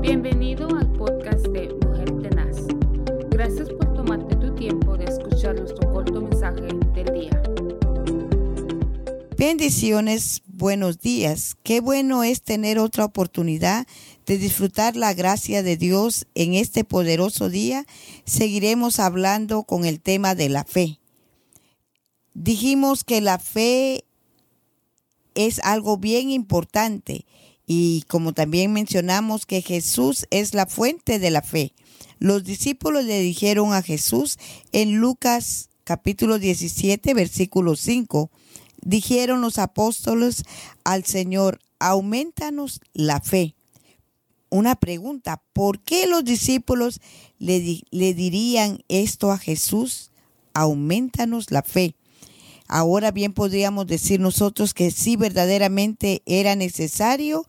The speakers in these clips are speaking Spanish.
Bienvenido al podcast de Mujer Tenaz. Gracias por tomarte tu tiempo de escuchar nuestro corto mensaje del día. Bendiciones, buenos días. Qué bueno es tener otra oportunidad de disfrutar la gracia de Dios en este poderoso día. Seguiremos hablando con el tema de la fe. Dijimos que la fe es algo bien importante y como también mencionamos que Jesús es la fuente de la fe. Los discípulos le dijeron a Jesús en Lucas capítulo 17, versículo 5, dijeron los apóstoles al Señor, aumentanos la fe. Una pregunta, ¿por qué los discípulos le, le dirían esto a Jesús? Aumentanos la fe. Ahora bien podríamos decir nosotros que sí verdaderamente era necesario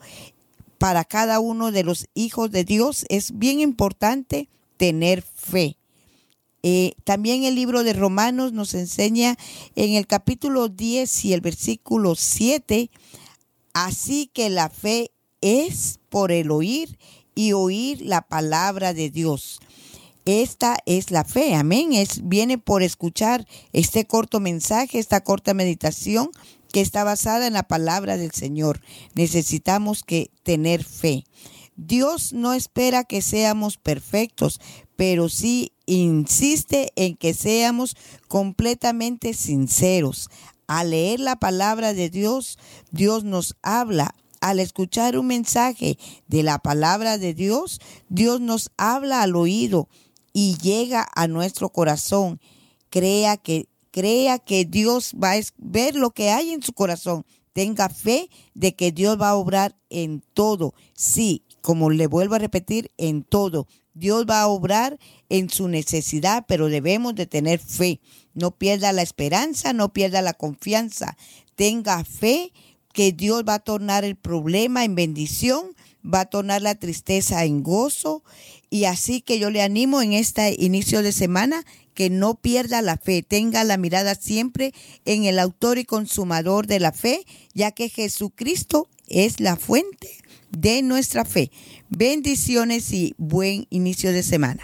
para cada uno de los hijos de Dios. Es bien importante tener fe. Eh, también el libro de Romanos nos enseña en el capítulo 10 y el versículo 7, así que la fe es por el oír y oír la palabra de Dios. Esta es la fe, amén. Es, viene por escuchar este corto mensaje, esta corta meditación que está basada en la palabra del Señor. Necesitamos que tener fe. Dios no espera que seamos perfectos, pero sí insiste en que seamos completamente sinceros. Al leer la palabra de Dios, Dios nos habla al escuchar un mensaje de la palabra de Dios, Dios nos habla al oído y llega a nuestro corazón. Crea que, crea que Dios va a ver lo que hay en su corazón. Tenga fe de que Dios va a obrar en todo. Sí, como le vuelvo a repetir, en todo. Dios va a obrar en su necesidad, pero debemos de tener fe. No pierda la esperanza, no pierda la confianza. Tenga fe que Dios va a tornar el problema en bendición, va a tornar la tristeza en gozo. Y así que yo le animo en este inicio de semana que no pierda la fe, tenga la mirada siempre en el autor y consumador de la fe, ya que Jesucristo es la fuente de nuestra fe. Bendiciones y buen inicio de semana.